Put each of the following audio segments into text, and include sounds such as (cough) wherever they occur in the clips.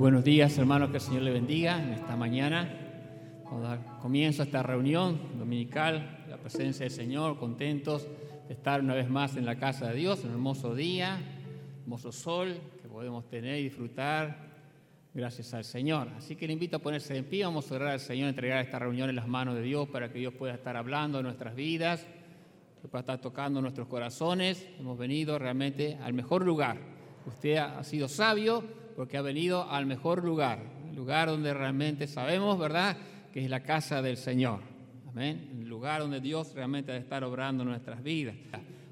Buenos días, hermanos, que el Señor le bendiga en esta mañana. Cuando comienza esta reunión dominical, la presencia del Señor, contentos de estar una vez más en la casa de Dios, un hermoso día, hermoso sol que podemos tener y disfrutar gracias al Señor. Así que le invito a ponerse en pie, vamos a orar al Señor, entregar esta reunión en las manos de Dios para que Dios pueda estar hablando en nuestras vidas, pueda estar tocando nuestros corazones. Hemos venido realmente al mejor lugar. Usted ha sido sabio porque ha venido al mejor lugar, el lugar donde realmente sabemos, ¿verdad?, que es la casa del Señor. Amén. El lugar donde Dios realmente debe estar obrando nuestras vidas.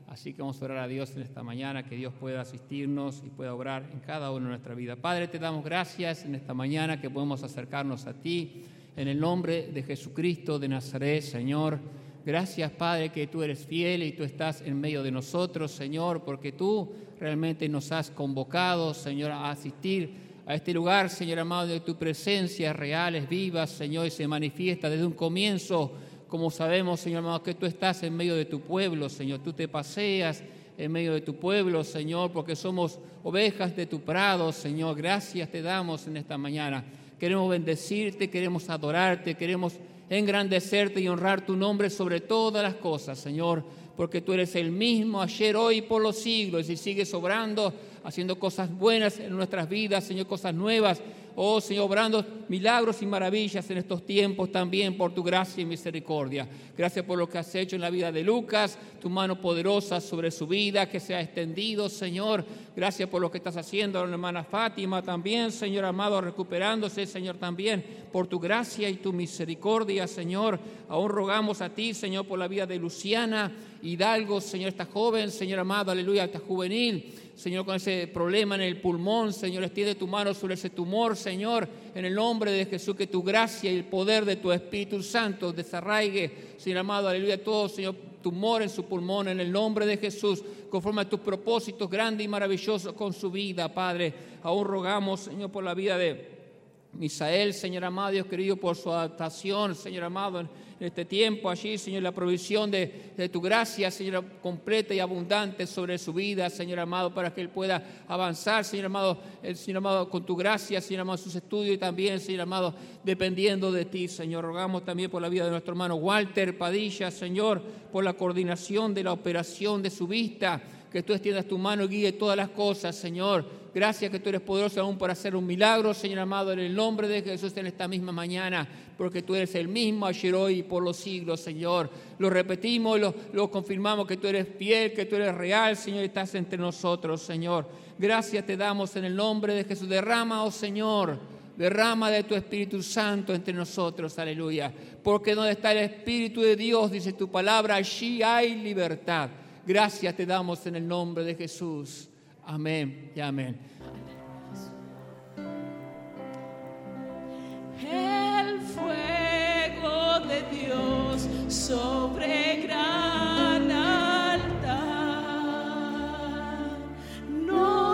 Así que vamos a orar a Dios en esta mañana, que Dios pueda asistirnos y pueda obrar en cada uno de nuestra vida. Padre, te damos gracias en esta mañana que podemos acercarnos a ti. En el nombre de Jesucristo de Nazaret, Señor. Gracias, Padre, que tú eres fiel y tú estás en medio de nosotros, Señor, porque tú realmente nos has convocado, Señor, a asistir a este lugar, Señor amado, de tu presencia real, es viva, Señor, y se manifiesta desde un comienzo, como sabemos, Señor amado, que tú estás en medio de tu pueblo, Señor, tú te paseas en medio de tu pueblo, Señor, porque somos ovejas de tu prado, Señor. Gracias te damos en esta mañana. Queremos bendecirte, queremos adorarte, queremos engrandecerte y honrar tu nombre sobre todas las cosas, Señor, porque tú eres el mismo ayer, hoy y por los siglos y sigues obrando, haciendo cosas buenas en nuestras vidas, Señor, cosas nuevas Oh Señor, obrando milagros y maravillas en estos tiempos también por tu gracia y misericordia. Gracias por lo que has hecho en la vida de Lucas, tu mano poderosa sobre su vida que se ha extendido, Señor. Gracias por lo que estás haciendo la hermana Fátima también, Señor amado, recuperándose, Señor, también por tu gracia y tu misericordia, Señor. Aún rogamos a ti, Señor, por la vida de Luciana Hidalgo, Señor, esta joven, Señor amado, aleluya, esta juvenil. Señor, con ese problema en el pulmón, Señor, extiende tu mano sobre ese tumor, Señor, en el nombre de Jesús, que tu gracia y el poder de tu Espíritu Santo desarraigue, Señor amado, aleluya, todo, Señor, tumor en su pulmón, en el nombre de Jesús, conforme a tus propósitos grandes y maravillosos con su vida, Padre. Aún rogamos, Señor, por la vida de Misael, Señor amado, Dios querido, por su adaptación, Señor amado, en este tiempo allí, Señor, la provisión de, tu gracia, Señor, completa y abundante sobre su vida, Señor amado, para que Él pueda avanzar, Señor amado, el Señor amado, con tu gracia, Señor amado, sus estudios y también, Señor amado, dependiendo de ti, Señor. Rogamos también por la vida de nuestro hermano Walter Padilla, Señor, por la coordinación de la operación de su vista que tú extiendas tu mano y guíe todas las cosas, Señor. Gracias que tú eres poderoso aún para hacer un milagro, Señor amado, en el nombre de Jesús en esta misma mañana, porque tú eres el mismo ayer, hoy y por los siglos, Señor. Lo repetimos, lo, lo confirmamos que tú eres fiel, que tú eres real, Señor, y estás entre nosotros, Señor. Gracias te damos en el nombre de Jesús. Derrama, oh Señor, derrama de tu Espíritu Santo entre nosotros, aleluya. Porque donde está el Espíritu de Dios, dice tu palabra, allí hay libertad. Gracias te damos en el nombre de Jesús. Amén y amén. El fuego de Dios sobre gran altar no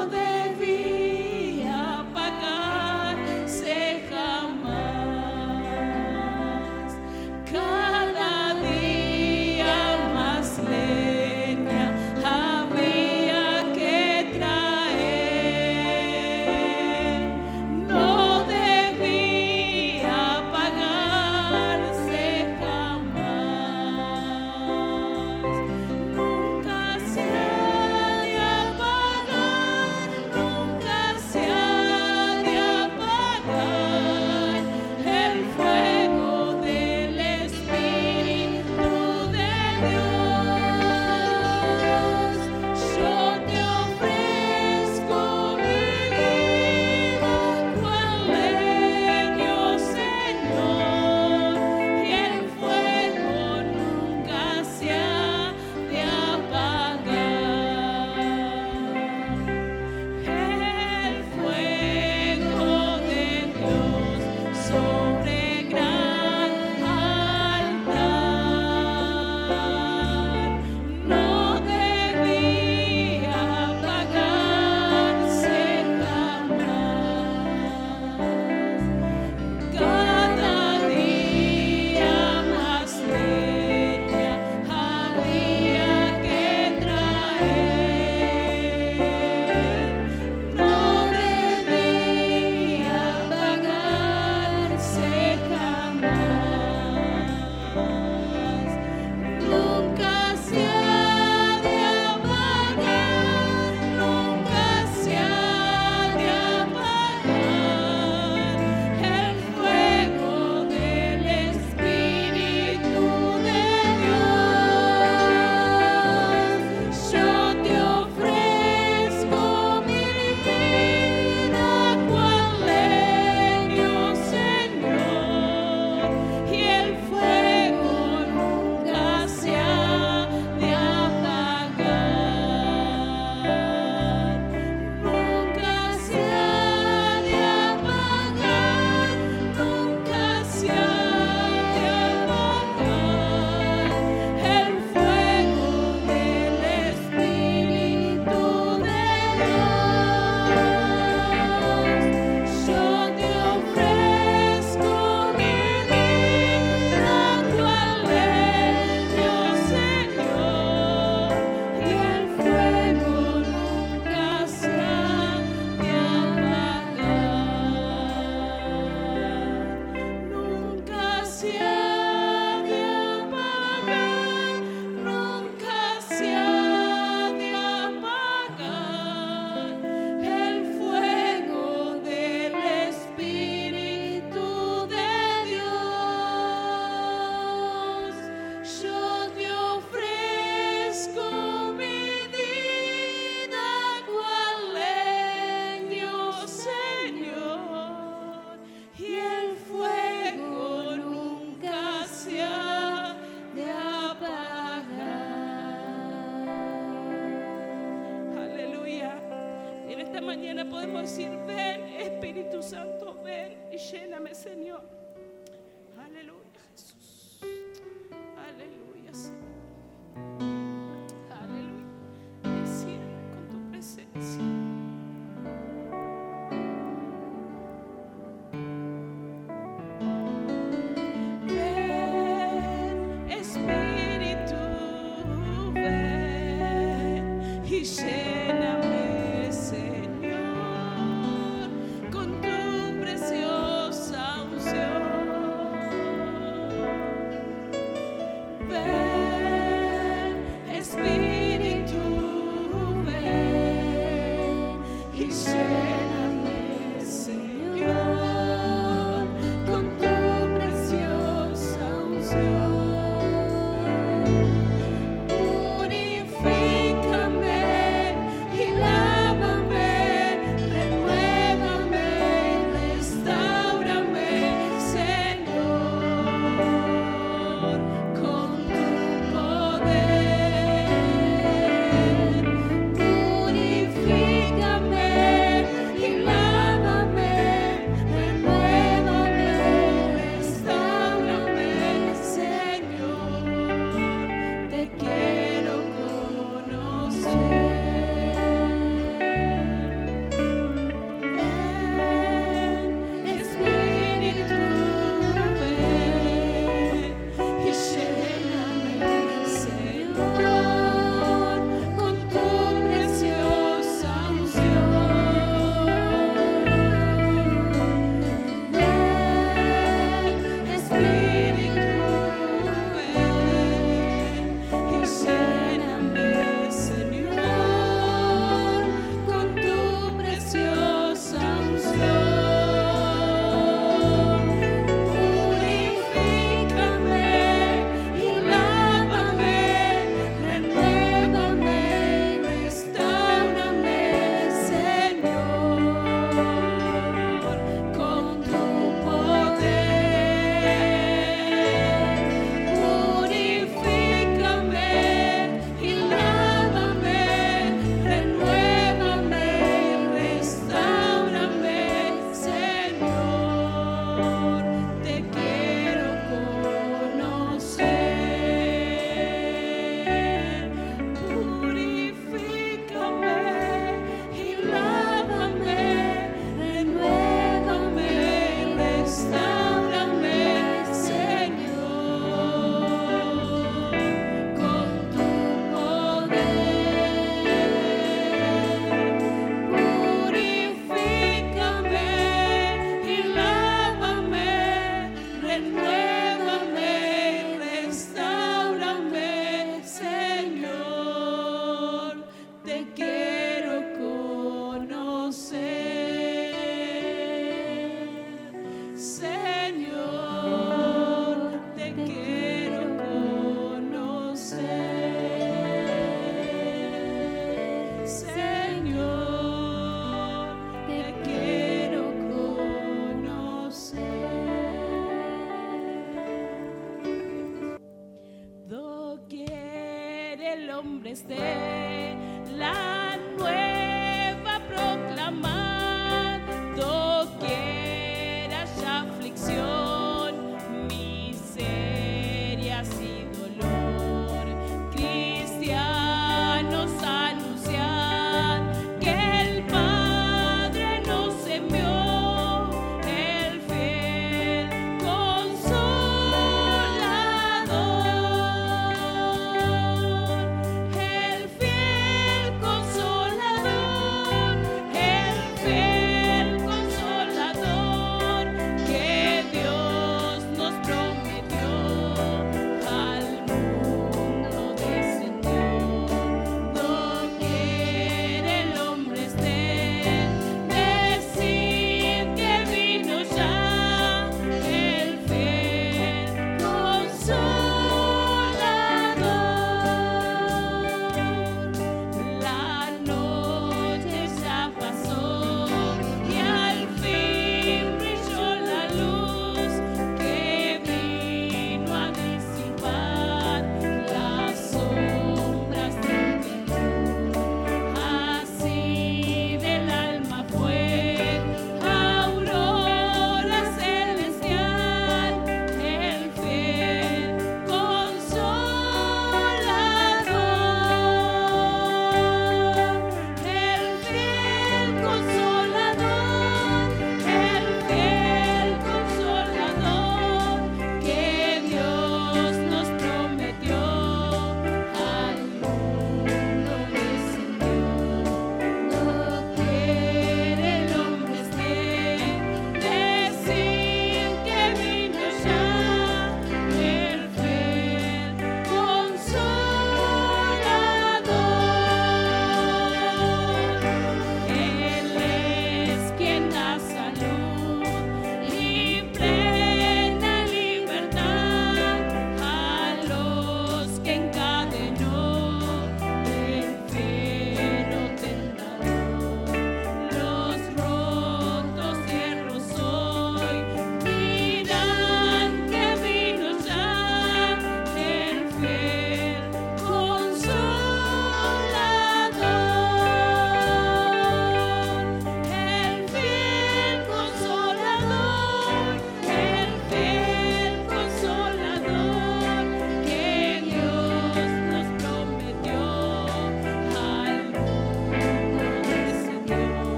ven y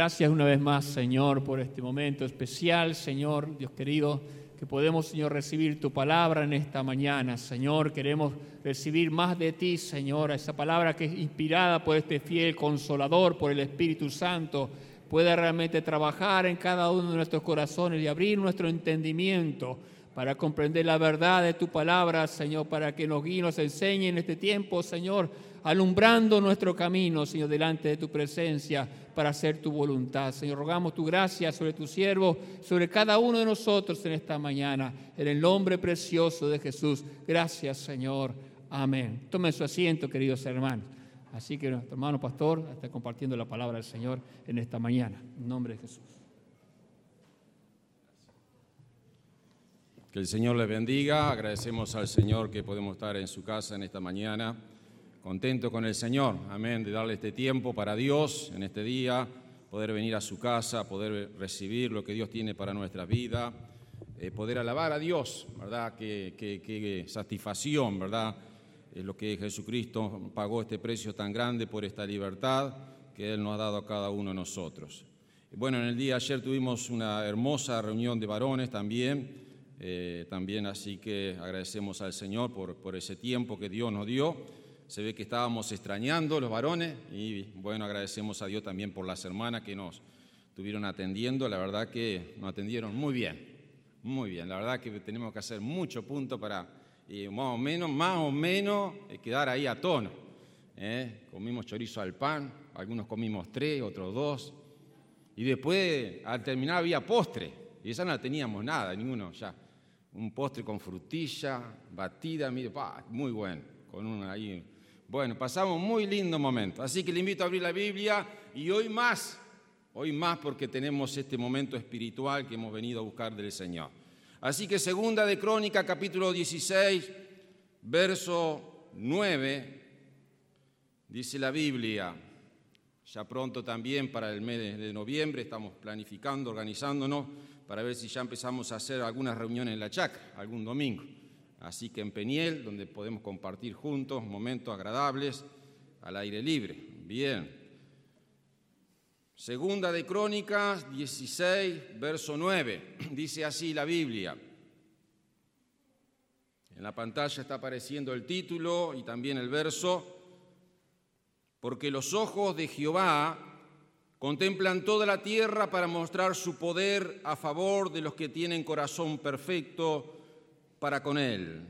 Gracias una vez más, Señor, por este momento especial, Señor, Dios querido, que podemos, Señor, recibir tu palabra en esta mañana. Señor, queremos recibir más de ti, Señor, esa palabra que es inspirada por este fiel consolador, por el Espíritu Santo, pueda realmente trabajar en cada uno de nuestros corazones y abrir nuestro entendimiento para comprender la verdad de tu palabra, Señor, para que nos guíe nos enseñe en este tiempo, Señor, alumbrando nuestro camino, Señor, delante de tu presencia para hacer tu voluntad. Señor, rogamos tu gracia sobre tu siervo, sobre cada uno de nosotros en esta mañana, en el nombre precioso de Jesús. Gracias, Señor. Amén. Tomen su asiento, queridos hermanos. Así que nuestro hermano pastor está compartiendo la palabra del Señor en esta mañana. En nombre de Jesús. Que el Señor les bendiga. Agradecemos al Señor que podemos estar en su casa en esta mañana. Contento con el Señor. Amén. De darle este tiempo para Dios en este día. Poder venir a su casa, poder recibir lo que Dios tiene para nuestra vida. eh, poder alabar a Dios, ¿verdad? Qué, qué- qué satisfacción, ¿verdad? Es lo que Jesucristo pagó este precio tan grande por esta libertad que Él nos ha dado a cada uno de nosotros. Bueno, en el día ayer tuvimos una hermosa reunión de varones también, eh, también así que agradecemos al Señor por, por ese tiempo que Dios nos dio. Se ve que estábamos extrañando los varones y bueno, agradecemos a Dios también por las hermanas que nos estuvieron atendiendo. La verdad que nos atendieron muy bien, muy bien. La verdad que tenemos que hacer mucho punto para eh, más o menos, más o menos eh, quedar ahí a tono. ¿eh? Comimos chorizo al pan, algunos comimos tres, otros dos. Y después, al terminar, había postre. Y esa no teníamos nada, ninguno ya. Un postre con frutilla, batida, mire, pa, muy bueno. Con una ahí. Bueno, pasamos un muy lindo momento. Así que le invito a abrir la Biblia y hoy más, hoy más porque tenemos este momento espiritual que hemos venido a buscar del Señor. Así que segunda de Crónica, capítulo 16, verso 9, dice la Biblia. Ya pronto también para el mes de noviembre estamos planificando, organizándonos para ver si ya empezamos a hacer algunas reuniones en la chacra, algún domingo. Así que en Peniel, donde podemos compartir juntos momentos agradables al aire libre. Bien. Segunda de Crónicas 16, verso 9. (clears throat) Dice así la Biblia. En la pantalla está apareciendo el título y también el verso porque los ojos de Jehová contemplan toda la tierra para mostrar su poder a favor de los que tienen corazón perfecto para con él.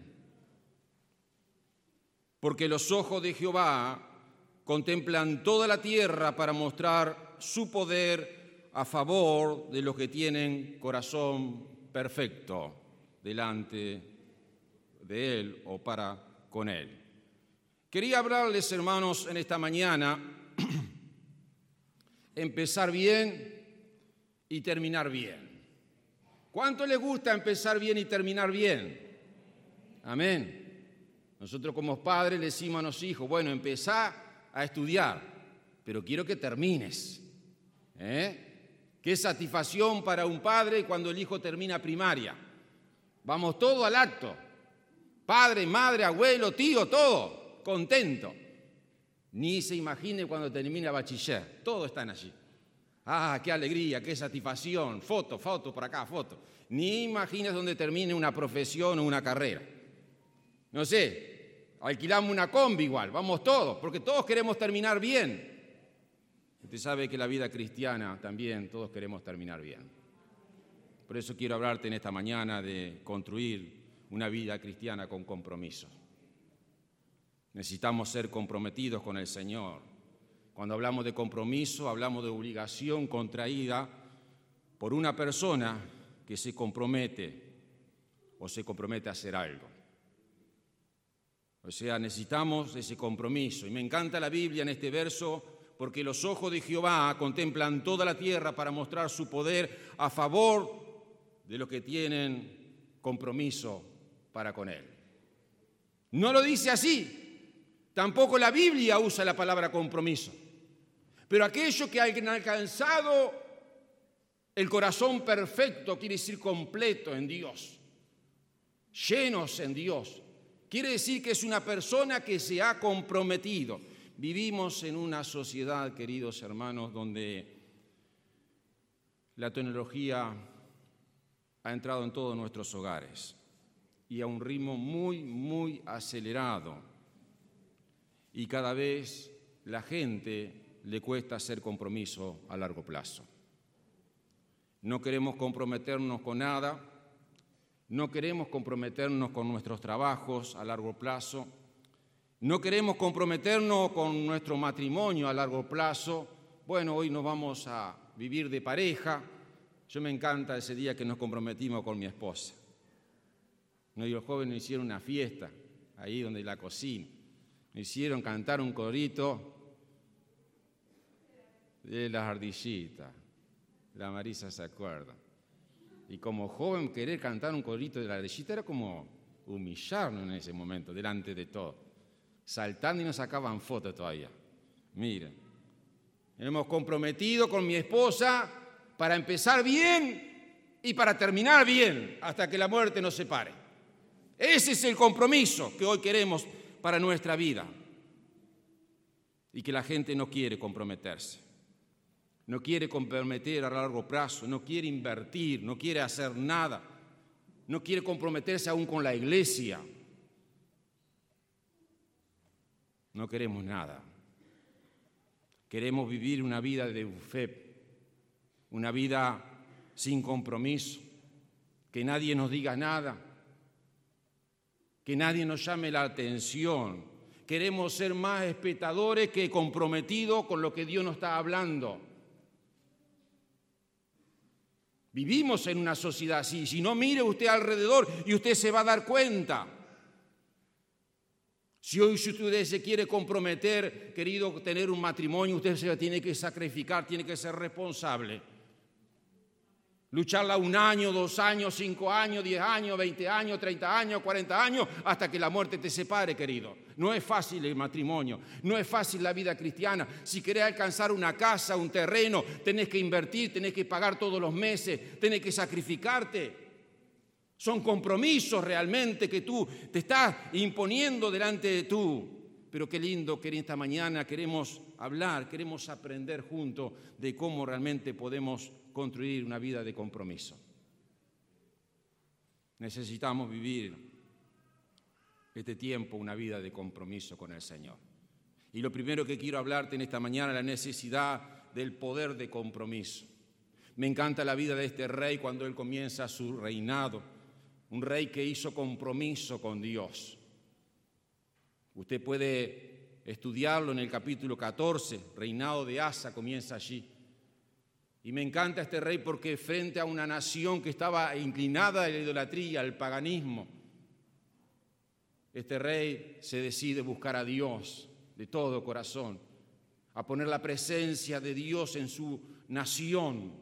Porque los ojos de Jehová contemplan toda la tierra para mostrar su poder a favor de los que tienen corazón perfecto delante de él o para con él. Quería hablarles, hermanos, en esta mañana, (clears throat) empezar bien y terminar bien. ¿Cuánto les gusta empezar bien y terminar bien? Amén. Nosotros como padres le decimos a los hijos, bueno, empezá a estudiar, pero quiero que termines. ¿Eh? Qué satisfacción para un padre cuando el hijo termina primaria. Vamos todo al acto. Padre, madre, abuelo, tío, todo contento. Ni se imagine cuando termina bachiller, todos están allí. Ah, qué alegría, qué satisfacción. Foto, foto por acá, foto. Ni imaginas dónde termine una profesión o una carrera. No sé, alquilamos una combi igual, vamos todos, porque todos queremos terminar bien. Usted sabe que la vida cristiana también todos queremos terminar bien. Por eso quiero hablarte en esta mañana de construir una vida cristiana con compromiso. Necesitamos ser comprometidos con el Señor. Cuando hablamos de compromiso, hablamos de obligación contraída por una persona que se compromete o se compromete a hacer algo. O sea, necesitamos ese compromiso. Y me encanta la Biblia en este verso porque los ojos de Jehová contemplan toda la tierra para mostrar su poder a favor de los que tienen compromiso para con Él. No lo dice así. Tampoco la Biblia usa la palabra compromiso. Pero aquellos que han alcanzado el corazón perfecto, quiere decir completo en Dios, llenos en Dios, quiere decir que es una persona que se ha comprometido. Vivimos en una sociedad, queridos hermanos, donde la tecnología ha entrado en todos nuestros hogares y a un ritmo muy, muy acelerado. Y cada vez la gente le cuesta hacer compromiso a largo plazo. No queremos comprometernos con nada, no queremos comprometernos con nuestros trabajos a largo plazo, no queremos comprometernos con nuestro matrimonio a largo plazo. Bueno, hoy nos vamos a vivir de pareja. Yo me encanta ese día que nos comprometimos con mi esposa. No, los jóvenes hicieron una fiesta ahí donde la cocina. Hicieron cantar un corito de las ardillitas. La Marisa se acuerda. Y como joven querer cantar un corito de la ardillita era como humillarnos en ese momento, delante de todo. Saltando y nos sacaban fotos todavía. Miren, hemos comprometido con mi esposa para empezar bien y para terminar bien, hasta que la muerte nos separe. Ese es el compromiso que hoy queremos para nuestra vida. Y que la gente no quiere comprometerse. No quiere comprometer a largo plazo, no quiere invertir, no quiere hacer nada. No quiere comprometerse aún con la iglesia. No queremos nada. Queremos vivir una vida de buffet, una vida sin compromiso, que nadie nos diga nada, que nadie nos llame la atención. Queremos ser más espectadores que comprometidos con lo que Dios nos está hablando. Vivimos en una sociedad así. Si no, mire usted alrededor y usted se va a dar cuenta. Si hoy usted se quiere comprometer, querido, tener un matrimonio, usted se tiene que sacrificar, tiene que ser responsable. Lucharla un año, dos años, cinco años, diez años, veinte años, treinta años, cuarenta años, hasta que la muerte te separe, querido. No es fácil el matrimonio, no es fácil la vida cristiana. Si querés alcanzar una casa, un terreno, tenés que invertir, tenés que pagar todos los meses, tenés que sacrificarte. Son compromisos realmente que tú te estás imponiendo delante de tú. Pero qué lindo que en esta mañana queremos hablar, queremos aprender juntos de cómo realmente podemos construir una vida de compromiso. Necesitamos vivir este tiempo una vida de compromiso con el Señor. Y lo primero que quiero hablarte en esta mañana es la necesidad del poder de compromiso. Me encanta la vida de este rey cuando él comienza su reinado, un rey que hizo compromiso con Dios. Usted puede estudiarlo en el capítulo 14, reinado de Asa comienza allí. Y me encanta este rey porque frente a una nación que estaba inclinada a la idolatría, al paganismo, este rey se decide buscar a Dios de todo corazón, a poner la presencia de Dios en su nación,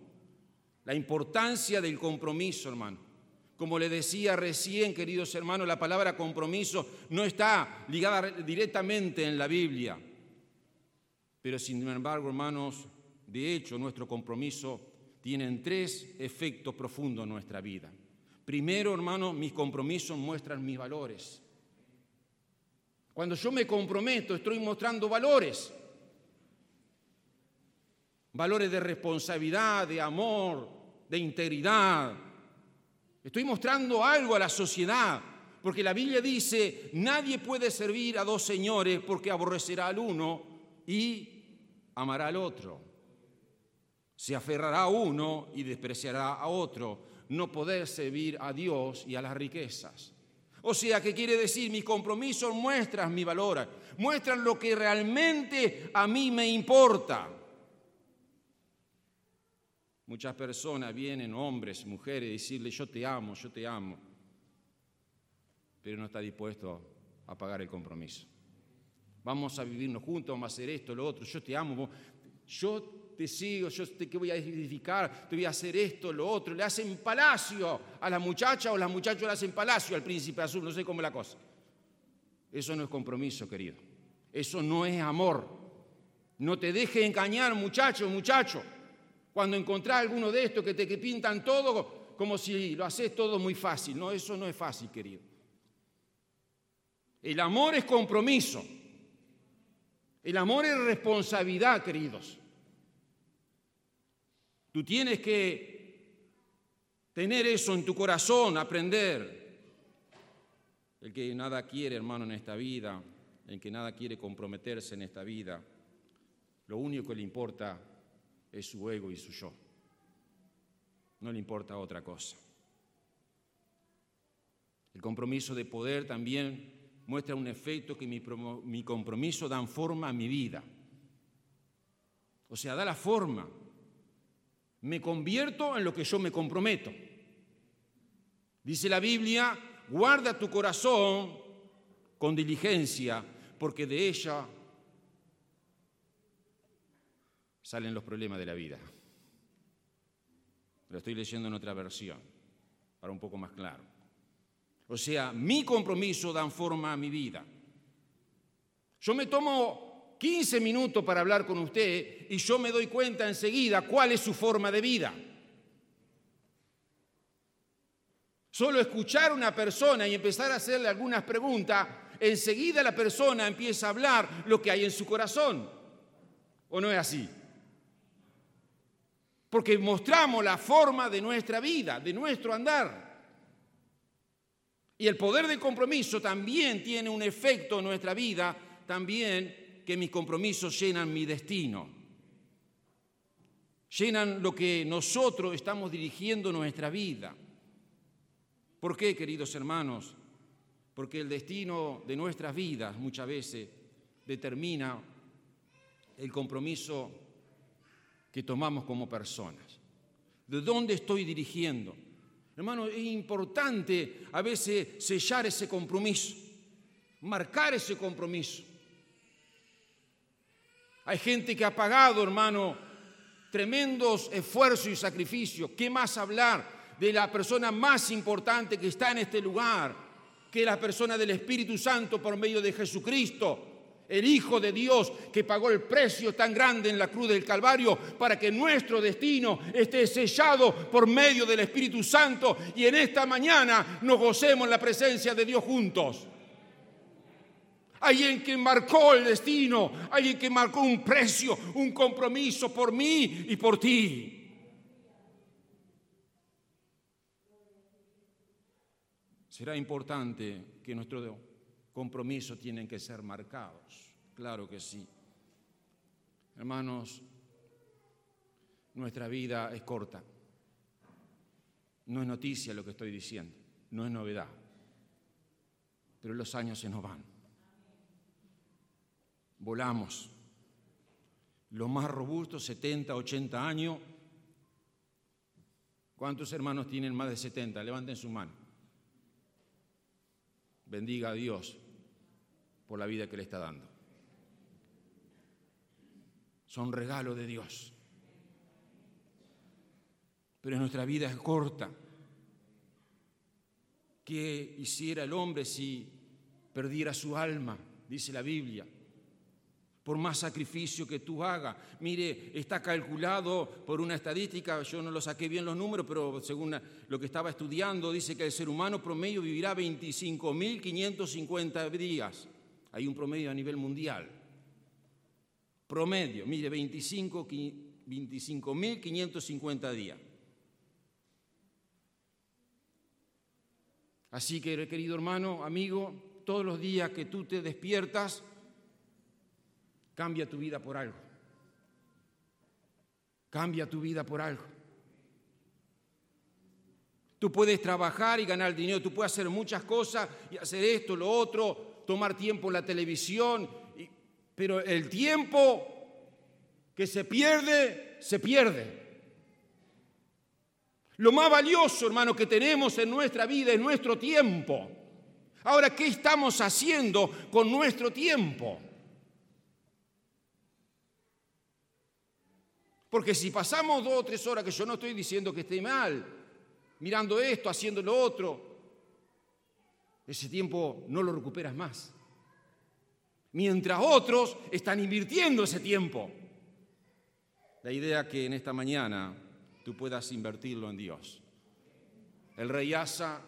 la importancia del compromiso, hermano. Como le decía recién, queridos hermanos, la palabra compromiso no está ligada directamente en la Biblia. Pero sin embargo, hermanos, de hecho, nuestro compromiso tiene tres efectos profundos en nuestra vida. Primero, hermanos, mis compromisos muestran mis valores. Cuando yo me comprometo, estoy mostrando valores. valores de responsabilidad, de amor, de integridad. Estoy mostrando algo a la sociedad, porque la Biblia dice, nadie puede servir a dos señores porque aborrecerá al uno y amará al otro. Se aferrará a uno y despreciará a otro. No poder servir a Dios y a las riquezas. O sea, ¿qué quiere decir? Mis compromisos muestran mi valor, muestran lo que realmente a mí me importa. Muchas personas vienen, hombres, mujeres, decirle, yo te amo, yo te amo, pero no está dispuesto a pagar el compromiso. Vamos a vivirnos juntos, vamos a hacer esto, lo otro, yo te amo, yo te sigo, yo te voy a edificar, te voy a hacer esto, lo otro. Le hacen palacio a la muchacha o las muchachas le hacen palacio al príncipe azul, no sé cómo es la cosa. Eso no es compromiso, querido. Eso no es amor. No te dejes engañar, muchacho, muchacho. Cuando encontrás alguno de estos que te que pintan todo como si lo haces todo muy fácil. No, eso no es fácil, querido. El amor es compromiso. El amor es responsabilidad, queridos. Tú tienes que tener eso en tu corazón, aprender. El que nada quiere, hermano, en esta vida, el que nada quiere comprometerse en esta vida, lo único que le importa es su ego y su yo. No le importa otra cosa. El compromiso de poder también muestra un efecto que mi, mi, compromiso dan forma a mi vida. O sea, da la forma. Me convierto en lo que yo me comprometo. Dice la Biblia, guarda tu corazón con diligencia, porque de ella salen los problemas de la vida. Lo estoy leyendo en otra versión, para un poco más claro. O sea, mi compromiso dan forma a mi vida. Yo me tomo 15 minutos para hablar con usted y yo me doy cuenta enseguida cuál es su forma de vida. Solo escuchar a una persona y empezar a hacerle algunas preguntas, enseguida la persona empieza a hablar lo que hay en su corazón. ¿O no es así? Porque mostramos la forma de nuestra vida, de nuestro andar. Y el poder del compromiso también tiene un efecto en nuestra vida, también que mis compromisos llenan mi destino. Llenan lo que nosotros estamos dirigiendo nuestra vida. ¿Por qué, queridos hermanos? Porque el destino de nuestras vidas muchas veces determina el compromiso que tomamos como personas. ¿De dónde estoy dirigiendo? Hermano, es importante a veces sellar ese compromiso, marcar ese compromiso. Hay gente que ha pagado, hermano, tremendos esfuerzos y sacrificios. ¿Qué más hablar de la persona más importante que está en este lugar, que la persona del Espíritu Santo por medio de Jesucristo? el Hijo de Dios que pagó el precio tan grande en la cruz del Calvario para que nuestro destino esté sellado por medio del Espíritu Santo y en esta mañana nos gocemos en la presencia de Dios juntos. Alguien que marcó el destino, alguien que marcó un precio, un compromiso por mí y por ti. Será importante que nuestro compromisos tienen que ser marcados. Claro que sí. Hermanos, nuestra vida es corta. No es noticia lo que estoy diciendo, no es novedad. Pero los años se nos van. Volamos. Los más robustos, 70, 80 años. ¿Cuántos hermanos tienen más de 70? Levanten su mano. Bendiga a Dios por la vida que le está dando. Son regalo de Dios. Pero nuestra vida es corta. ¿Qué hiciera el hombre si perdiera su alma? Dice la Biblia por más sacrificio que tú hagas. Mire, está calculado por una estadística, yo no lo saqué bien los números, pero según lo que estaba estudiando, dice que el ser humano promedio vivirá 25.550 días. Hay un promedio a nivel mundial. Promedio, mire, 25 25.550 días. Así que, querido hermano, amigo, todos los días que tú te despiertas, cambia tu vida por algo. Cambia tu vida por algo. Tú puedes trabajar y ganar dinero, tú puedes hacer muchas cosas y hacer esto, lo otro, tomar tiempo en la televisión, pero el tiempo que se pierde, se pierde. Lo más valioso, hermano, que tenemos en nuestra vida es nuestro tiempo. Ahora, ¿qué estamos haciendo con nuestro tiempo? Porque si pasamos dos o tres horas, que yo no estoy diciendo que esté mal, mirando esto, haciendo lo otro, ese tiempo no lo recuperas más. Mientras otros están invirtiendo ese tiempo. La idea que en esta mañana tú puedas invertirlo en Dios. El rey Asa,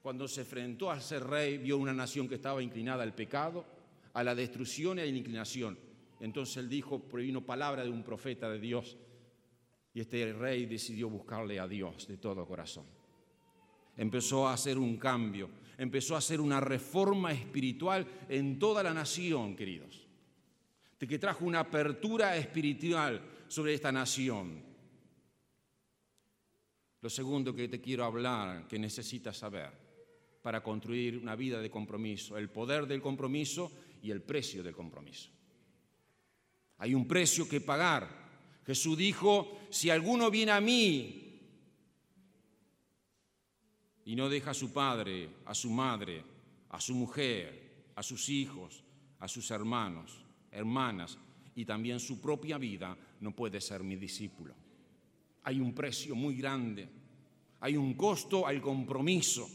cuando se enfrentó a ser rey, vio una nación que estaba inclinada al pecado, a la destrucción y a la inclinación. Entonces él dijo, vino palabra de un profeta de Dios, y este rey decidió buscarle a Dios de todo corazón. Empezó a hacer un cambio, empezó a hacer una reforma espiritual en toda la nación, queridos. Que trajo una apertura espiritual sobre esta nación. Lo segundo que te quiero hablar, que necesitas saber para construir una vida de compromiso, el poder del compromiso y el precio del compromiso. Hay un precio que pagar. Jesús dijo, si alguno viene a mí y no deja a su padre, a su madre, a su mujer, a sus hijos, a sus hermanos, hermanas y también su propia vida, no puede ser mi discípulo. Hay un precio muy grande, hay un costo al compromiso.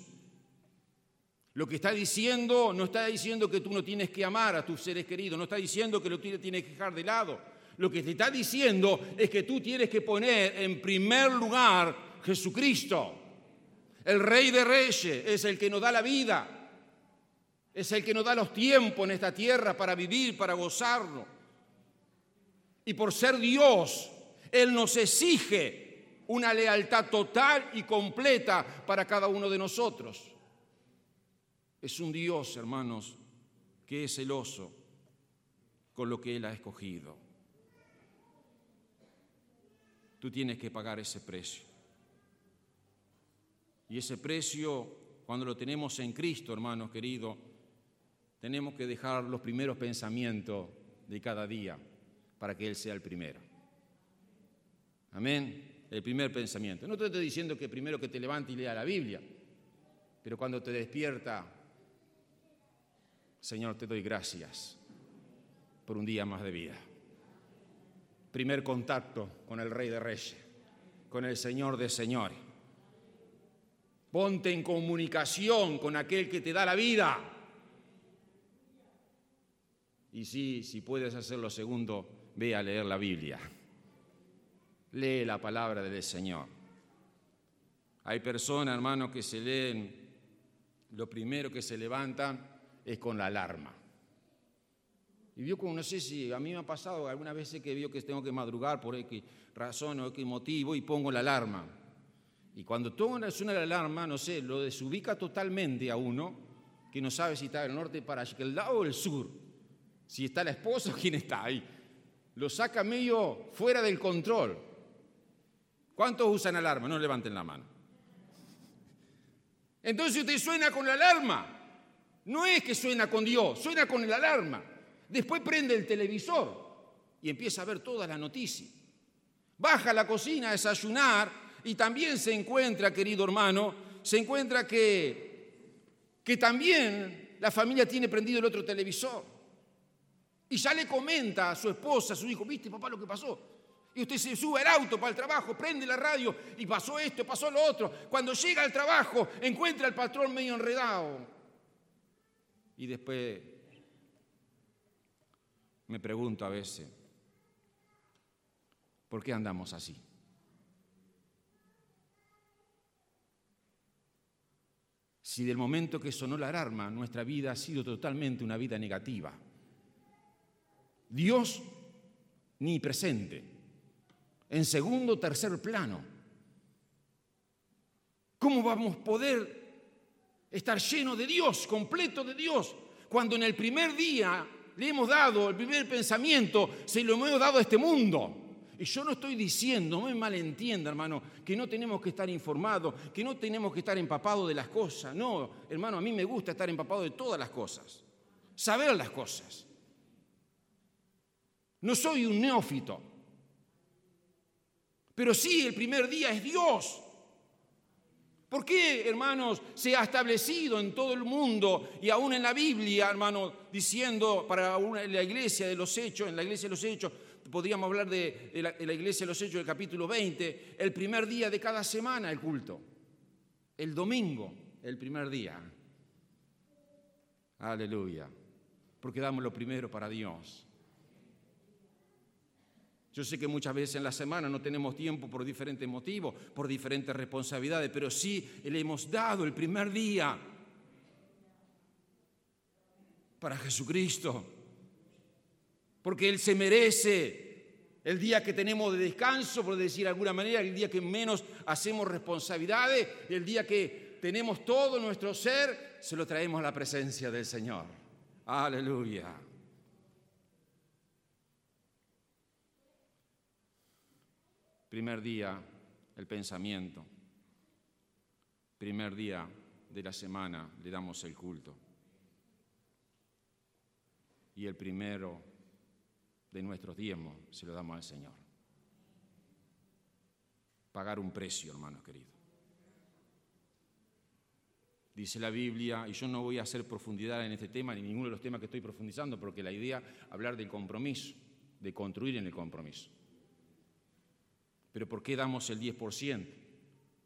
Lo que está diciendo no está diciendo que tú no tienes que amar a tus seres queridos, no está diciendo que lo tienes que dejar de lado. Lo que te está diciendo es que tú tienes que poner en primer lugar Jesucristo. El Rey de Reyes es el que nos da la vida, es el que nos da los tiempos en esta tierra para vivir, para gozarlo. Y por ser Dios, Él nos exige una lealtad total y completa para cada uno de nosotros. Es un Dios, hermanos, que es celoso con lo que Él ha escogido. Tú tienes que pagar ese precio. Y ese precio, cuando lo tenemos en Cristo, hermanos queridos, tenemos que dejar los primeros pensamientos de cada día para que Él sea el primero. Amén. El primer pensamiento. No te estoy diciendo que primero que te levante y lea la Biblia, pero cuando te despierta, Señor, te doy gracias por un día más de vida. Primer contacto con el Rey de Reyes, con el Señor de Señores. Ponte en comunicación con aquel que te da la vida. Y sí, si puedes hacer lo segundo, ve a leer la Biblia. Lee la palabra del Señor. Hay personas, hermanos, que se leen, lo primero que se levantan es con la alarma. Y vio como, no sé si a mí me ha pasado algunas veces que veo que tengo que madrugar por X razón o X motivo y pongo la alarma. Y cuando suena la alarma, no sé, lo desubica totalmente a uno que no sabe si está del norte para el lado o el sur. Si está la esposa o quién está ahí. Lo saca medio fuera del control. ¿Cuántos usan alarma? No levanten la mano. Entonces usted suena con la alarma. No es que suena con Dios, suena con la alarma. Después prende el televisor y empieza a ver toda la noticia. Baja a la cocina a desayunar y también se encuentra, querido hermano, se encuentra que, que también la familia tiene prendido el otro televisor. Y ya le comenta a su esposa, a su hijo, ¿viste papá lo que pasó? Y usted se sube al auto para el trabajo, prende la radio y pasó esto, pasó lo otro. Cuando llega al trabajo, encuentra al patrón medio enredado. Y después me pregunto a veces, ¿por qué andamos así? Si del momento que sonó la alarma nuestra vida ha sido totalmente una vida negativa. Dios ni presente. en segundo o tercer plano. ¿Cómo vamos a poder estar llenos de Dios, completo de Dios, cuando en el primer día le hemos dado el primer pensamiento, se lo hemos dado a este mundo? Y yo no estoy diciendo, no me malentienda, hermano, que no tenemos que estar informados, que no tenemos que estar empapados de las cosas. No, hermano, a mí me gusta estar empapado de todas las cosas, saber las cosas. No soy un neófito, pero sí el primer día es Dios. ¿Por qué, hermanos, se ha establecido en todo el mundo y aún en la Biblia, hermanos, diciendo para la iglesia de los hechos, en la iglesia de los hechos, podríamos hablar de, de la iglesia de los hechos del capítulo 20, el primer día de cada semana el culto, el domingo, el primer día. Aleluya, porque damos lo primero para Dios. Yo sé que muchas veces en la semana no tenemos tiempo por diferentes motivos, por diferentes responsabilidades, pero sí le hemos dado el primer día para Jesucristo, porque Él se merece el día que tenemos de descanso, por decir de alguna manera, el día que menos hacemos responsabilidades, el día que tenemos todo nuestro ser, se lo traemos a la presencia del Señor. Aleluya. Primer día, el pensamiento. Primer día de la semana le damos el culto. Y el primero de nuestros diezmos se lo damos al Señor. Pagar un precio, hermanos queridos. Dice la Biblia, y yo no voy a hacer profundidad en este tema, ni ninguno de los temas que estoy profundizando, porque la idea es hablar del compromiso, de construir en el compromiso. Pero ¿por qué damos el 10%?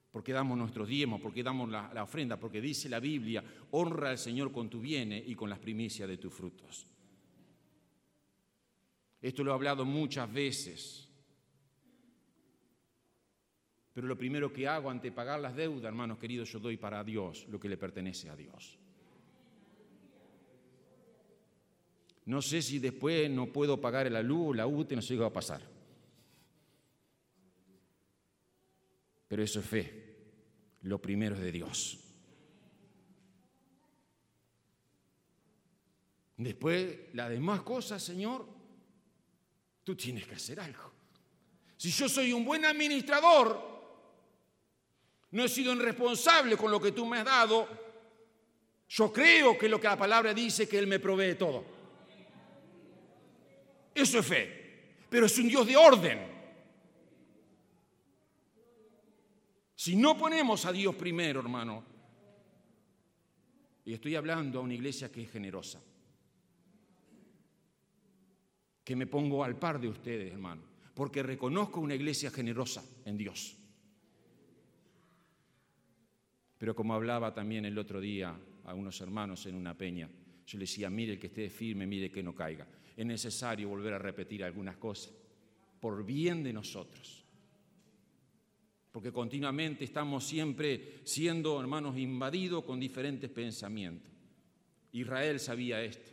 ¿Por qué damos nuestros diezmos? ¿Por qué damos la, ofrenda? Porque dice la Biblia, honra al Señor con tu bienes y con las primicias de tus frutos. Esto lo he hablado muchas veces. Pero lo primero que hago ante pagar las deudas, hermanos queridos, yo doy para Dios lo que le pertenece a Dios. No sé si después no puedo pagar la luz, la UTE, no sé qué va a pasar. Pero eso es fe. Lo primero es de Dios. Después, las demás cosas, Señor, tú tienes que hacer algo. Si yo soy un buen administrador, no he sido irresponsable con lo que tú me has dado, yo creo que lo que la palabra dice que Él me provee todo. Eso es fe. Pero es un Dios de orden. Si no ponemos a Dios primero, hermano, y estoy hablando a una iglesia que es generosa, que me pongo al par de ustedes, hermano, porque reconozco una iglesia generosa en Dios. Pero como hablaba también el otro día a unos hermanos en una peña, yo les decía, mire que esté firme, mire que no caiga. Es necesario volver a repetir algunas cosas por bien de nosotros. Porque continuamente estamos siempre siendo, hermanos, invadidos con diferentes pensamientos. Israel sabía esto.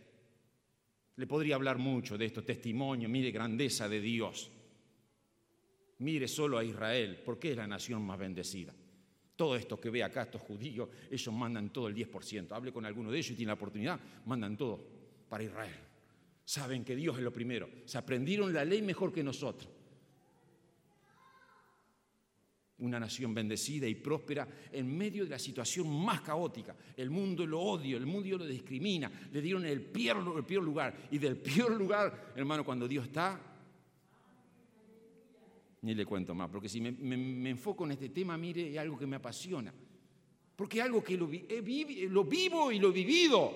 Le podría hablar mucho de estos testimonios, mire grandeza de Dios. Mire solo a Israel, porque es la nación más bendecida. Todo esto que ve acá, estos judíos, ellos mandan todo el 10%. Hable con alguno de ellos y tiene la oportunidad, mandan todo para Israel. Saben que Dios es lo primero. Se aprendieron la ley mejor que nosotros. Una nación bendecida y próspera en medio de la situación más caótica. El mundo lo odia, el mundo lo discrimina. Le dieron el peor, lugar. Y del peor lugar, hermano, cuando Dios está, ni le cuento más, porque si me, enfoco en este tema, mire, es algo que me apasiona. Porque es algo que lo, lo vivo y lo he vivido.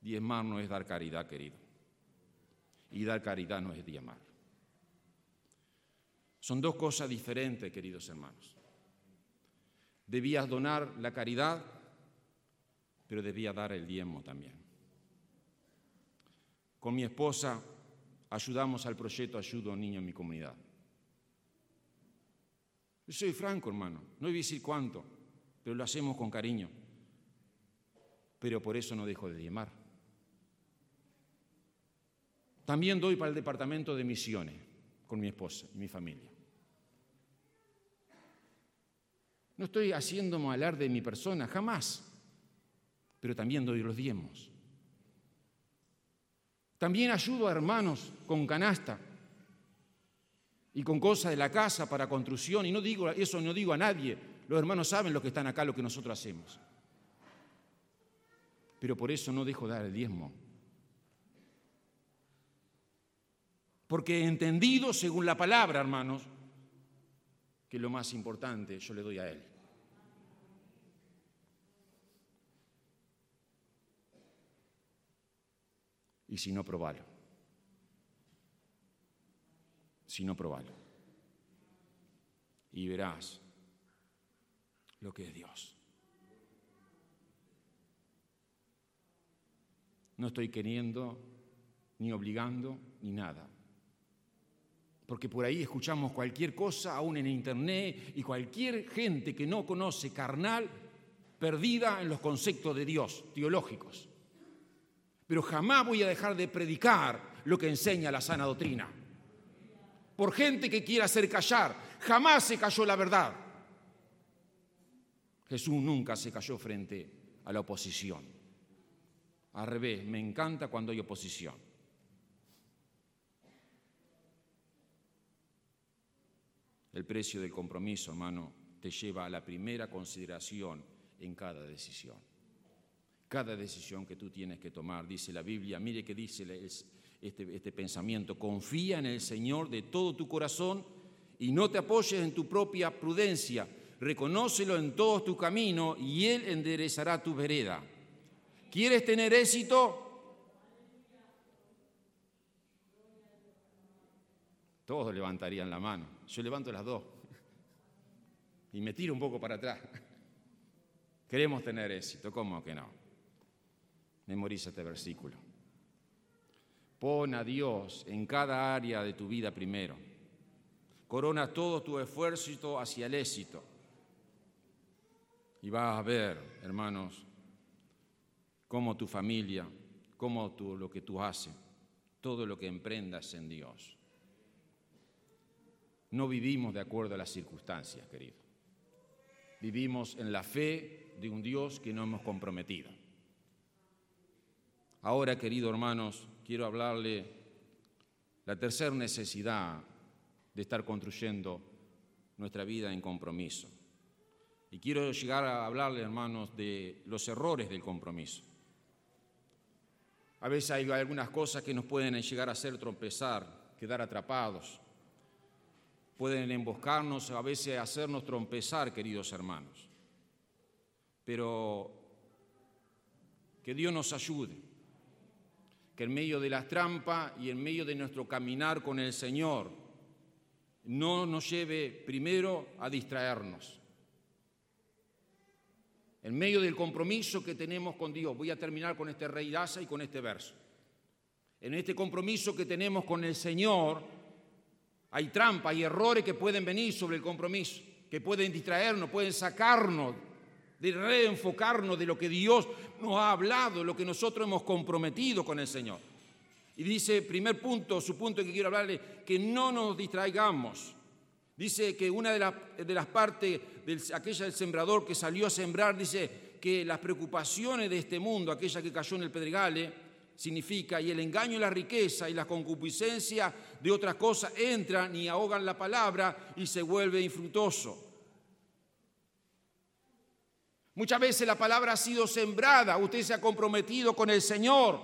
Diezmar no es dar caridad, querido. Y dar caridad no es diezmar. Son dos cosas diferentes, queridos hermanos. Debías donar la caridad, pero debías dar el diezmo también. Con mi esposa ayudamos al proyecto Ayudo a un Niño en mi comunidad. Yo soy franco, hermano, no voy a decir cuánto, pero lo hacemos con cariño. Pero por eso no dejo de diezmar. También doy para el departamento de misiones con mi esposa y mi familia. No estoy haciendo malar de mi persona, jamás. Pero también doy los diezmos. También ayudo a hermanos con canasta y con cosas de la casa para construcción. Y no digo eso, no digo a nadie. Los hermanos saben lo que están acá, lo que nosotros hacemos. Pero por eso no dejo de dar el diezmo. Porque he entendido, según la palabra, hermanos, que lo más importante yo le doy a Él. Y si no, probalo. Si no, probalo. Y verás lo que es Dios. No estoy queriendo, ni obligando, ni nada. Porque por ahí escuchamos cualquier cosa, aún en internet, y cualquier gente que no conoce carnal, perdida en los conceptos de Dios, teológicos. Pero jamás voy a dejar de predicar lo que enseña la sana doctrina. Por gente que quiera hacer callar, jamás se cayó la verdad. Jesús nunca se cayó frente a la oposición. Al revés, me encanta cuando hay oposición. El precio del compromiso, hermano, te lleva a la primera consideración en cada decisión. Cada decisión que tú tienes que tomar, dice la Biblia, mire que dice este, este pensamiento, confía en el Señor de todo tu corazón y no te apoyes en tu propia prudencia, reconócelo en todos tus caminos y Él enderezará tu vereda. ¿Quieres tener éxito? Todos levantarían la mano. Yo levanto las dos y me tiro un poco para atrás. Queremos tener éxito, ¿cómo que no? Memoriza este versículo. Pon a Dios en cada área de tu vida primero. Corona todo tu esfuerzo hacia el éxito. Y vas a ver, hermanos, cómo tu familia, cómo tú, lo que tú haces, todo lo que emprendas en Dios. No vivimos de acuerdo a las circunstancias, querido. Vivimos en la fe de un Dios que no hemos comprometido. Ahora, querido hermanos, quiero hablarle la tercera necesidad de estar construyendo nuestra vida en compromiso. Y quiero llegar a hablarle, hermanos, de los errores del compromiso. A veces hay algunas cosas que nos pueden llegar a hacer trompezar, quedar atrapados. Pueden emboscarnos, a veces hacernos trompezar, queridos hermanos. Pero que Dios nos ayude que en medio de las trampas y en medio de nuestro caminar con el Señor no nos lleve primero a distraernos. En medio del compromiso que tenemos con Dios, voy a terminar con este rey Daza y con este verso. En este compromiso que tenemos con el Señor, hay trampas, y errores que pueden venir sobre el compromiso, que pueden distraernos, pueden sacarnos de reenfocarnos de lo que Dios nos ha hablado, lo que nosotros hemos comprometido con el Señor. Y dice, primer punto, su punto que quiero hablarle, que no nos distraigamos. Dice que una de, las partes, aquella del sembrador que salió a sembrar, dice que las preocupaciones de este mundo, aquella que cayó en el pedregale, significa, y el engaño y la riqueza y la concupiscencia de otras cosas entran y ahogan la palabra y se vuelve infructuoso. Muchas veces la palabra ha sido sembrada, usted se ha comprometido con el Señor.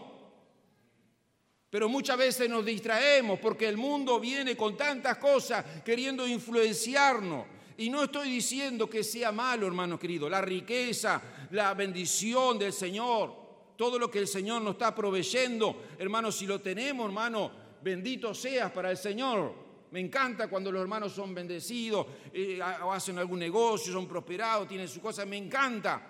Pero muchas veces nos distraemos porque el mundo viene con tantas cosas queriendo influenciarnos. Y no estoy diciendo que sea malo, hermano querido, la riqueza, la bendición del Señor, todo lo que el Señor nos está proveyendo, hermano, si lo tenemos, hermano, bendito seas para el Señor. Me encanta cuando los hermanos son bendecidos, eh, hacen algún negocio, son prosperados, tienen su cosa, me encanta.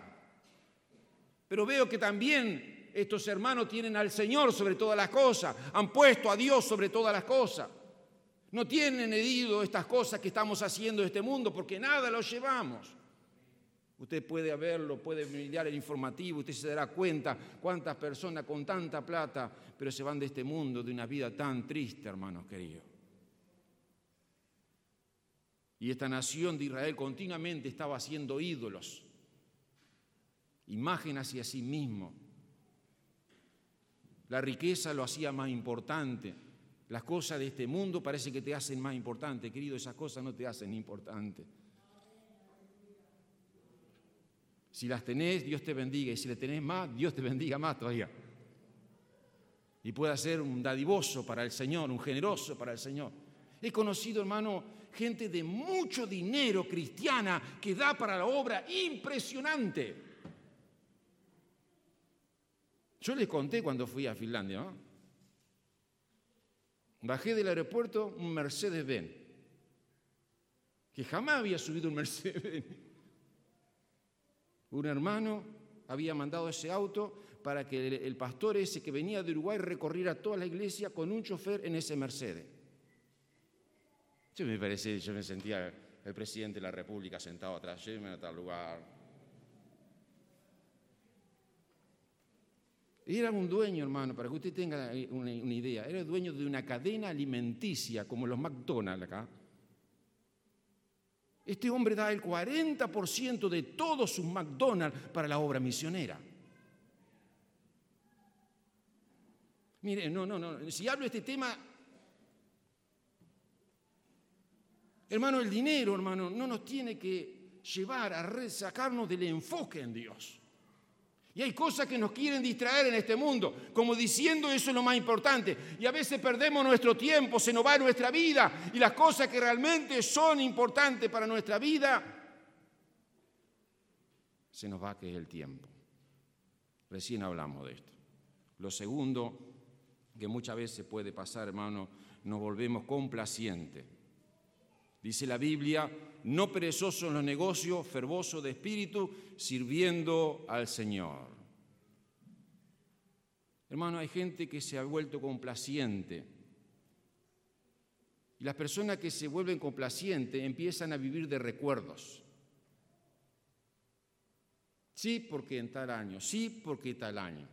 Pero veo que también estos hermanos tienen al Señor sobre todas las cosas, han puesto a Dios sobre todas las cosas. No tienen herido estas cosas que estamos haciendo en este mundo porque nada lo llevamos. Usted puede verlo, puede mirar el informativo, usted se dará cuenta cuántas personas con tanta plata, pero se van de este mundo de una vida tan triste, hermanos queridos. Y esta nación de Israel continuamente estaba haciendo ídolos, imagen hacia sí mismo. La riqueza lo hacía más importante. Las cosas de este mundo parece que te hacen más importante, querido, esas cosas no te hacen importante. Si las tenés, Dios te bendiga. Y si le tenés más, Dios te bendiga más todavía. Y pueda ser un dadivoso para el Señor, un generoso para el Señor. He conocido, hermano, gente de mucho dinero cristiana que da para la obra impresionante. Yo les conté cuando fui a Finlandia. ¿no? Bajé del aeropuerto un Mercedes-Benz, que jamás había subido un Mercedes-Benz. Un hermano había mandado ese auto para que el, pastor ese que venía de Uruguay recorriera toda la iglesia con un chofer en ese Mercedes. Yo me parecía, yo me sentía el presidente de la República sentado atrás, llévenme a tal lugar. Era un dueño, hermano, para que usted tenga una, una idea, era el dueño de una cadena alimenticia como los McDonald's acá. Este hombre da el 40% de todos sus McDonald's para la obra misionera. Mire, no, no, no, si hablo de este tema, hermano, el dinero, hermano, no nos tiene que llevar a sacarnos del enfoque en Dios. Y hay cosas que nos quieren distraer en este mundo, como diciendo eso es lo más importante. Y a veces perdemos nuestro tiempo, se nos va nuestra vida y las cosas que realmente son importantes para nuestra vida, se nos va que es el tiempo. Recién hablamos de esto. Lo segundo que muchas veces puede pasar, hermano, nos volvemos complacientes. Dice la Biblia, no perezoso en los negocios, fervoso de espíritu, sirviendo al Señor. Hermano, hay gente que se ha vuelto complaciente. Y las personas que se vuelven complacientes empiezan a vivir de recuerdos. Sí, porque en tal año, sí, porque tal año.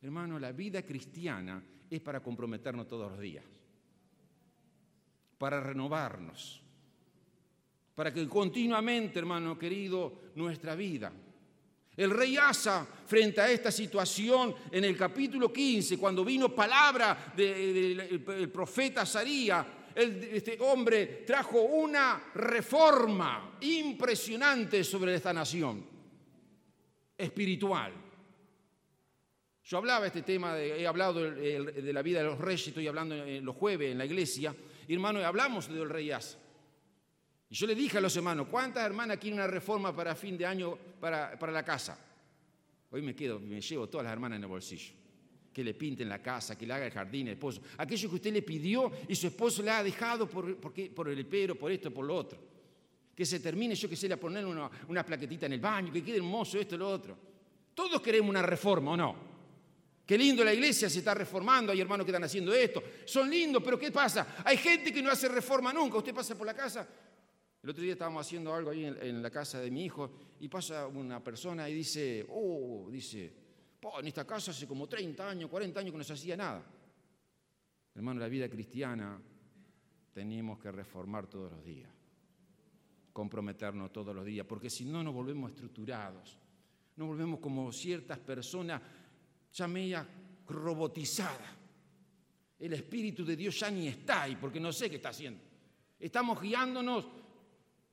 Hermano, la vida cristiana es para comprometernos todos los días, para renovarnos para que continuamente, hermano querido, nuestra vida. El rey Asa, frente a esta situación, en el capítulo 15, cuando vino palabra del profeta Saría, este hombre trajo una reforma impresionante sobre esta nación, espiritual. Yo hablaba este tema, he hablado de, la vida de los reyes, estoy hablando los jueves en la iglesia, y hermano, hablamos del rey Asa. Y yo le dije a los hermanos, ¿cuántas hermanas quieren una reforma para fin de año para, para la casa? Hoy me quedo, me llevo todas las hermanas en el bolsillo. Que le pinten la casa, que le haga el jardín, el esposo. Aquello que usted le pidió y su esposo le ha dejado por, por el pero, por esto, por lo otro. Que se termine, yo que sé, le poner una, una plaquetita en el baño, que quede hermoso esto, lo otro. Todos queremos una reforma, ¿o no? Qué lindo la iglesia se está reformando, hay hermanos que están haciendo esto. Son lindos, pero ¿qué pasa? Hay gente que no hace reforma nunca. Usted pasa por la casa el otro día estábamos haciendo algo ahí en, la casa de mi hijo y pasa una persona y dice, oh, dice, en esta casa hace como 30 años, 40 años que no se hacía nada. Hermano, la vida cristiana tenemos que reformar todos los días, comprometernos todos los días, porque si no nos volvemos estructurados, nos volvemos como ciertas personas ya media robotizadas. El Espíritu de Dios ya ni está ahí, porque no sé qué está haciendo. Estamos guiándonos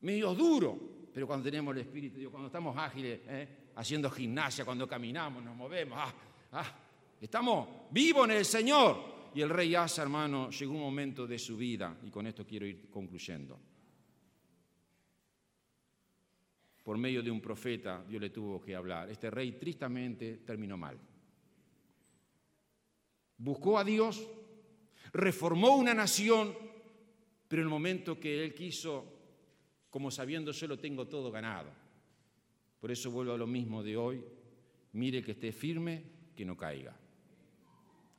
medio duro, pero cuando tenemos el Espíritu Dios, cuando estamos ágiles, ¿eh? haciendo gimnasia, cuando caminamos, nos movemos, ah, ah, estamos vivos en el Señor. Y el rey Asa, hermano, llegó un momento de su vida, y con esto quiero ir concluyendo. Por medio de un profeta, Dios le tuvo que hablar. Este rey tristemente terminó mal. Buscó a Dios, reformó una nación, pero en el momento que él quiso como sabiendo yo lo tengo todo ganado. Por eso vuelvo a lo mismo de hoy, mire que esté firme, que no caiga.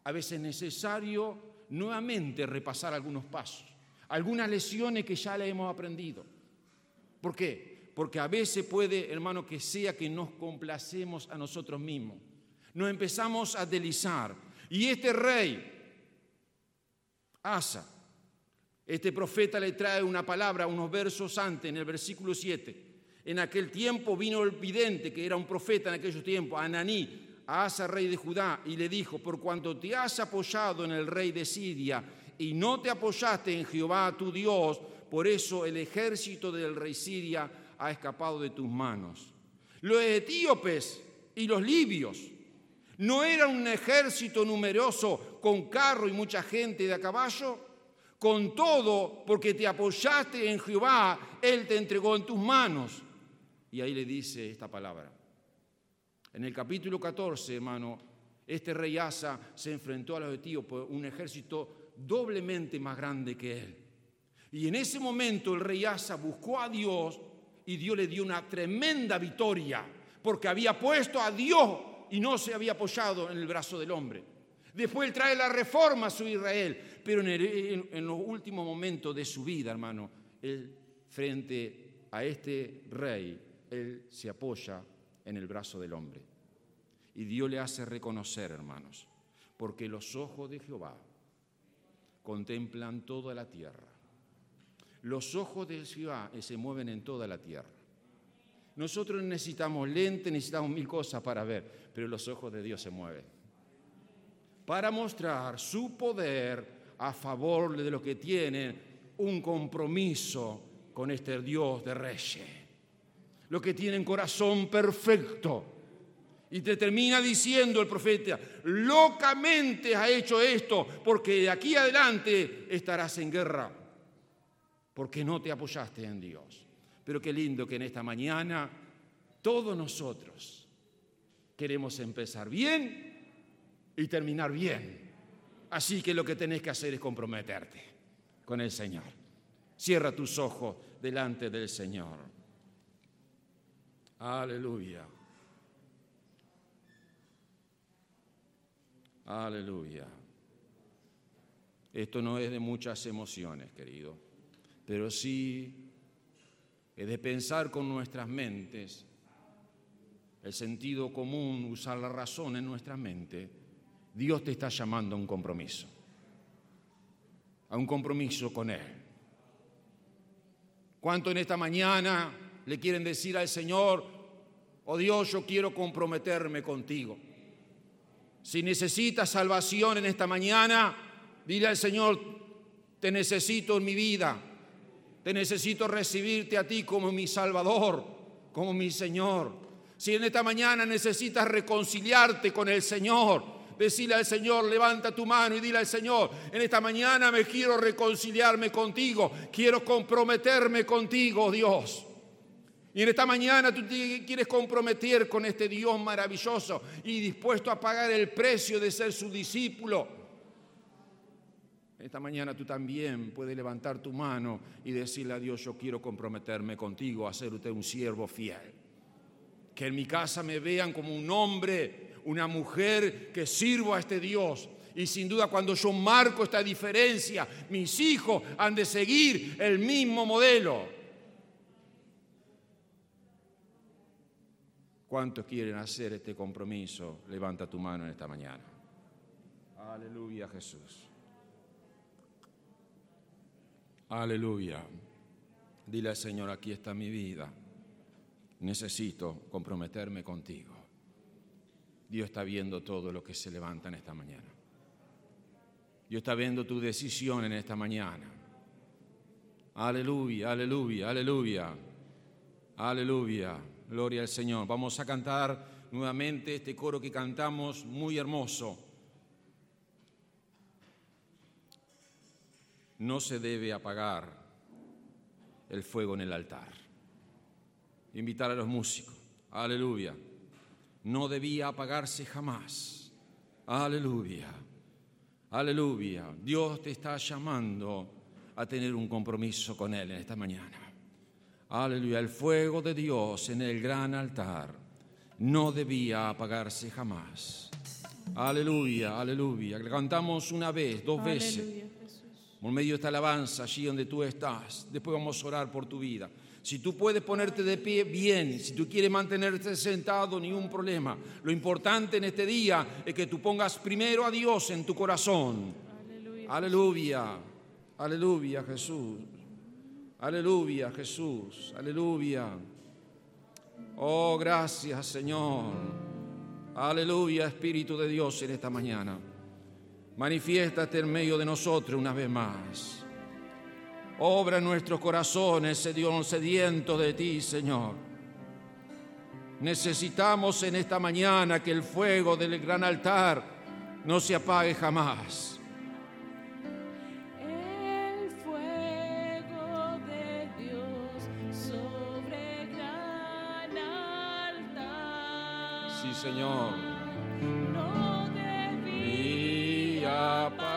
A veces es necesario nuevamente repasar algunos pasos, algunas lecciones que ya le hemos aprendido. ¿Por qué? Porque a veces puede, hermano, que sea que nos complacemos a nosotros mismos. Nos empezamos a deslizar. Y este rey, Asa, este profeta le trae una palabra, unos versos antes, en el versículo 7. En aquel tiempo vino el vidente, que era un profeta en aquellos tiempos, Ananí, a Asa, rey de Judá, y le dijo, por cuanto te has apoyado en el rey de Siria y no te apoyaste en Jehová tu Dios, por eso el ejército del rey Siria ha escapado de tus manos. Los etíopes y los libios no eran un ejército numeroso con carro y mucha gente de a caballo. Con todo, porque te apoyaste en Jehová, Él te entregó en tus manos. Y ahí le dice esta palabra. En el capítulo 14, hermano, este rey Asa se enfrentó a los etíopes, un ejército doblemente más grande que él. Y en ese momento el rey Asa buscó a Dios y Dios le dio una tremenda victoria, porque había puesto a Dios y no se había apoyado en el brazo del hombre. Después él trae la reforma a su Israel, pero en, los últimos momentos de su vida, hermano, él frente a este rey, él se apoya en el brazo del hombre. Y Dios le hace reconocer, hermanos, porque los ojos de Jehová contemplan toda la tierra. Los ojos de Jehová se mueven en toda la tierra. Nosotros necesitamos lente, necesitamos mil cosas para ver, pero los ojos de Dios se mueven. Para mostrar su poder a favor de los que tienen un compromiso con este Dios de reyes. Los que tienen corazón perfecto. Y te termina diciendo el profeta, locamente ha hecho esto, porque de aquí adelante estarás en guerra, porque no te apoyaste en Dios. Pero qué lindo que en esta mañana todos nosotros queremos empezar bien y terminar bien. Así que lo que tenés que hacer es comprometerte con el Señor. Cierra tus ojos delante del Señor. Aleluya. Aleluya. Esto no es de muchas emociones, querido, pero sí es de pensar con nuestras mentes, el sentido común, usar la razón en nuestra mente. Dios te está llamando a un compromiso, a un compromiso con Él. ¿Cuánto en esta mañana le quieren decir al Señor, oh Dios, yo quiero comprometerme contigo? Si necesitas salvación en esta mañana, dile al Señor, te necesito en mi vida, te necesito recibirte a ti como mi Salvador, como mi Señor. Si en esta mañana necesitas reconciliarte con el Señor, decirle al Señor, levanta tu mano y dile al Señor, en esta mañana me quiero reconciliarme contigo, quiero comprometerme contigo, Dios. Y en esta mañana tú quieres comprometer con este Dios maravilloso y dispuesto a pagar el precio de ser su discípulo. Esta mañana tú también puedes levantar tu mano y decirle a Dios, yo quiero comprometerme contigo a usted un siervo fiel. Que en mi casa me vean como un hombre, una mujer que sirvo a este Dios. Y sin duda cuando yo marco esta diferencia, mis hijos han de seguir el mismo modelo. ¿Cuántos quieren hacer este compromiso? Levanta tu mano en esta mañana. Aleluya Jesús. Aleluya. Dile al Señor, aquí está mi vida. Necesito comprometerme contigo. Dios está viendo todo lo que se levanta en esta mañana. Dios está viendo tu decisión en esta mañana. Aleluya, aleluya, aleluya. Aleluya. Gloria al Señor. Vamos a cantar nuevamente este coro que cantamos muy hermoso. No se debe apagar el fuego en el altar. Invitar a los músicos. Aleluya. No debía apagarse jamás. Aleluya. Aleluya. Dios te está llamando a tener un compromiso con Él en esta mañana. Aleluya. El fuego de Dios en el gran altar no debía apagarse jamás. Aleluya, aleluya. Le cantamos una vez, dos veces. Jesús. Por medio de esta alabanza, allí donde tú estás. Después vamos a orar por tu vida. Si tú puedes ponerte de pie, bien. Si tú quieres mantenerte sentado, ni un problema. Lo importante en este día es que tú pongas primero a Dios en tu corazón. Aleluya. Aleluya, Jesús. Aleluya, Jesús. Aleluya. Oh, gracias, Señor. Aleluya, Espíritu de Dios, en esta mañana. Manifiéstate en medio de nosotros una vez más. Obra en nuestros corazones, Dios sediento de ti, Señor. Necesitamos en esta mañana que el fuego del gran altar no se apague jamás. El fuego de Dios sobre gran altar. Sí, Señor. No debía apagar.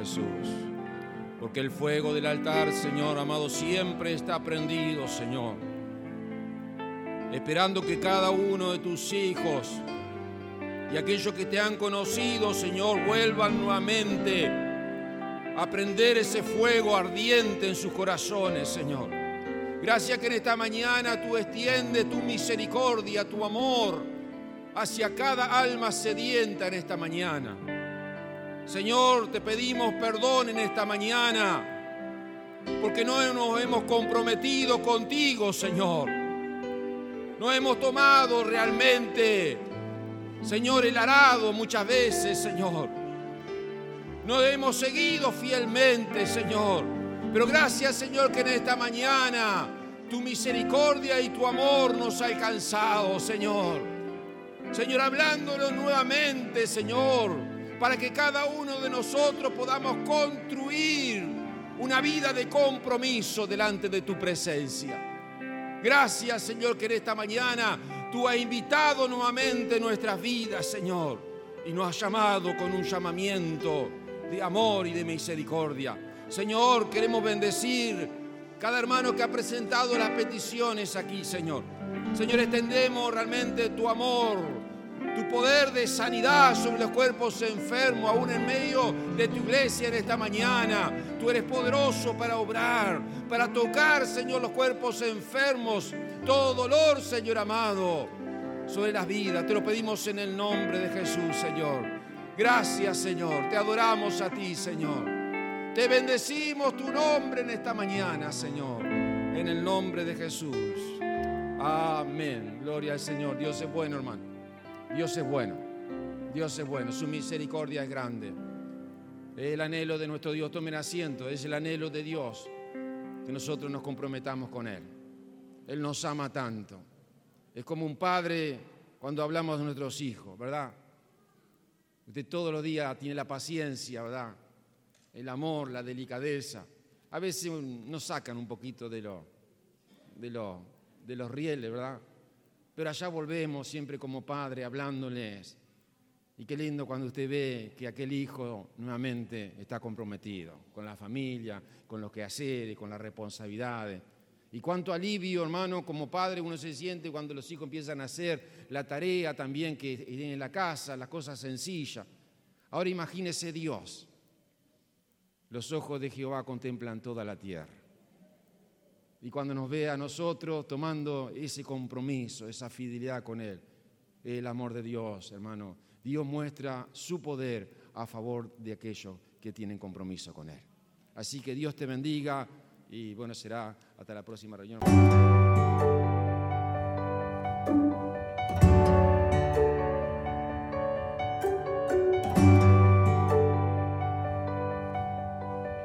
Jesús. Porque el fuego del altar, Señor amado, siempre está prendido, Señor. Esperando que cada uno de tus hijos y aquellos que te han conocido, Señor, vuelvan nuevamente a prender ese fuego ardiente en sus corazones, Señor. Gracias que en esta mañana tú extiendes tu misericordia, tu amor hacia cada alma sedienta en esta mañana. Señor, te pedimos perdón en esta mañana porque no nos hemos comprometido contigo, Señor. No hemos tomado realmente, Señor, el arado muchas veces, Señor. No hemos seguido fielmente, Señor. Pero gracias, Señor, que en esta mañana tu misericordia y tu amor nos ha alcanzado, Señor. Señor, hablándolo nuevamente, Señor, para que cada uno de nosotros podamos construir una vida de compromiso delante de tu presencia. Gracias, Señor, que en esta mañana tú has invitado nuevamente nuestras vidas, Señor, y nos has llamado con un llamamiento de amor y de misericordia. Señor, queremos bendecir cada hermano que ha presentado las peticiones aquí, Señor. Señor, extendemos realmente tu amor, tu poder de sanidad sobre los cuerpos enfermos, aún en medio de tu iglesia en esta mañana. Tú eres poderoso para obrar, para tocar, Señor, los cuerpos enfermos, todo dolor, Señor amado, sobre las vidas. Te lo pedimos en el nombre de Jesús, Señor. Gracias, Señor. Te adoramos a ti, Señor. Te bendecimos tu nombre en esta mañana, Señor, en el nombre de Jesús. Amén. Gloria al Señor. Dios es bueno, hermano. Dios es bueno. Dios es bueno. Su misericordia es grande. El anhelo de nuestro Dios, tomen asiento, es el anhelo de Dios que nosotros nos comprometamos con Él. Él nos ama tanto. Es como un padre cuando hablamos de nuestros hijos, ¿verdad? Usted todos los días tiene la paciencia, ¿verdad? El amor, la delicadeza. A veces nos sacan un poquito de, lo, de, lo, de los rieles, ¿verdad? Pero allá volvemos siempre como padre hablándoles. Y qué lindo cuando usted ve que aquel hijo nuevamente está comprometido con la familia, con lo que hacer y con las responsabilidades. Y cuánto alivio, hermano, como padre uno se siente cuando los hijos empiezan a hacer la tarea también que en la casa, las cosas sencillas. Ahora imagínese Dios. Los ojos de Jehová contemplan toda la tierra. Y cuando nos ve a nosotros tomando ese compromiso, esa fidelidad con Él, el amor de Dios, hermano, Dios muestra su poder a favor de aquellos que tienen compromiso con Él. Así que Dios te bendiga y bueno, será hasta la próxima reunión.